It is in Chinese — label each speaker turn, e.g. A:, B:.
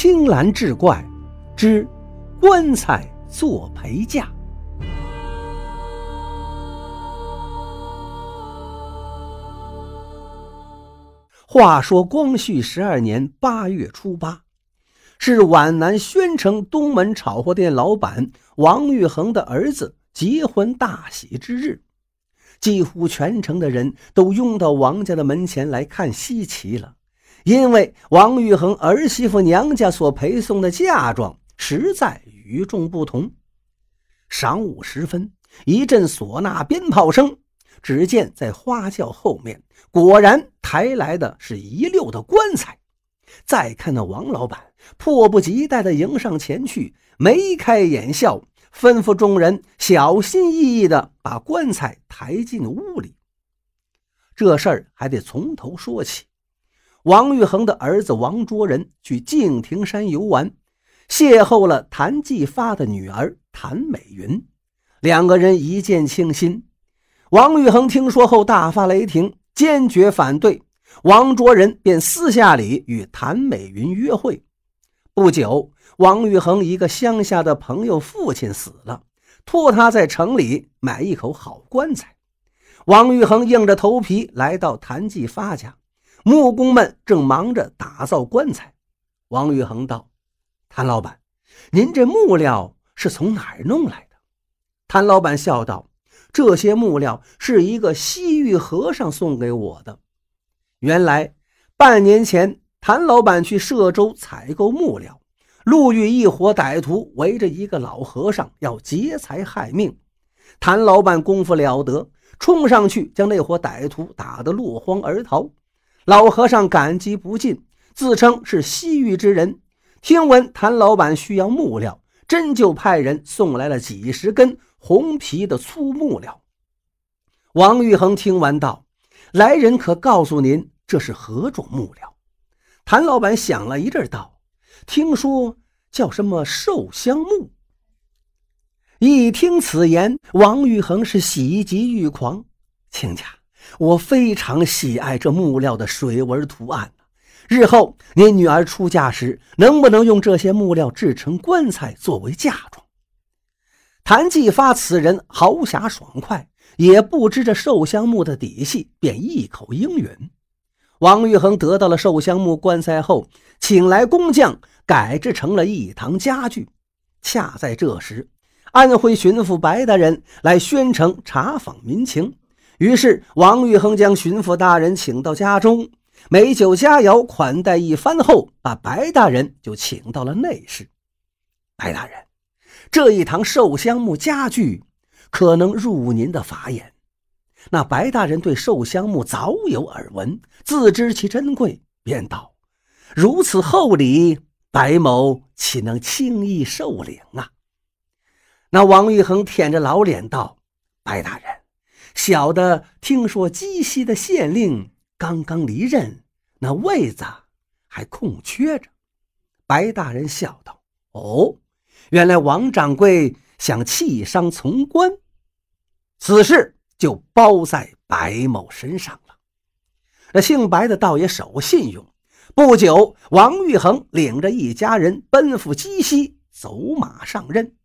A: 青蓝志怪之棺材做陪嫁。话说光绪十二年八月初八，是皖南宣城东门炒货店老板王玉衡的儿子结婚大喜之日，几乎全城的人都拥到王家的门前来看稀奇了。因为王玉衡儿媳妇娘家所陪送的嫁妆实在与众不同。晌午时分，一阵唢呐鞭炮声，只见在花轿后面果然抬来的是一溜的棺材。再看那王老板迫不及待地迎上前去，眉开眼笑，吩咐众人小心翼翼地把棺材抬进屋里。这事儿还得从头说起。王玉衡的儿子王卓仁去敬亭山游玩，邂逅了谭继发的女儿谭美云，两个人一见倾心。王玉衡听说后大发雷霆，坚决反对。王卓仁便私下里与谭美云约会。不久，王玉衡一个乡下的朋友父亲死了，托他在城里买一口好棺材。王玉衡硬着头皮来到谭继发家。木工们正忙着打造棺材，王玉衡道：“谭老板，您这木料是从哪儿弄来的？”谭老板笑道：“这些木料是一个西域和尚送给我的。原来半年前，谭老板去歙州采购木料，路遇一伙歹徒围着一个老和尚要劫财害命。谭老板功夫了得，冲上去将那伙歹徒打得落荒而逃。”老和尚感激不尽，自称是西域之人。听闻谭老板需要木料，真就派人送来了几十根红皮的粗木料。王玉衡听完道：“来人可告诉您，这是何种木料？”谭老板想了一阵，道：“听说叫什么寿香木。”一听此言，王玉衡是喜极欲狂，亲家。我非常喜爱这木料的水纹图案日后您女儿出嫁时，能不能用这些木料制成棺材作为嫁妆？谭继发此人豪侠爽快，也不知这寿香木的底细，便一口应允。王玉衡得到了寿香木棺材后，请来工匠改制成了一堂家具。恰在这时，安徽巡抚白大人来宣城查访民情。于是，王玉衡将巡抚大人请到家中，美酒佳肴款待一番后，把白大人就请到了内室。白大人，这一堂寿香木家具可能入您的法眼。那白大人对寿香木早有耳闻，自知其珍贵，便道：“如此厚礼，白某岂能轻易受领啊？”那王玉衡舔着老脸道：“白大人。”小的听说鸡西的县令刚刚离任，那位子还空缺着。白大人笑道：“哦，原来王掌柜想弃商从官，此事就包在白某身上了。”那姓白的倒也守信用。不久，王玉衡领着一家人奔赴鸡西，走马上任。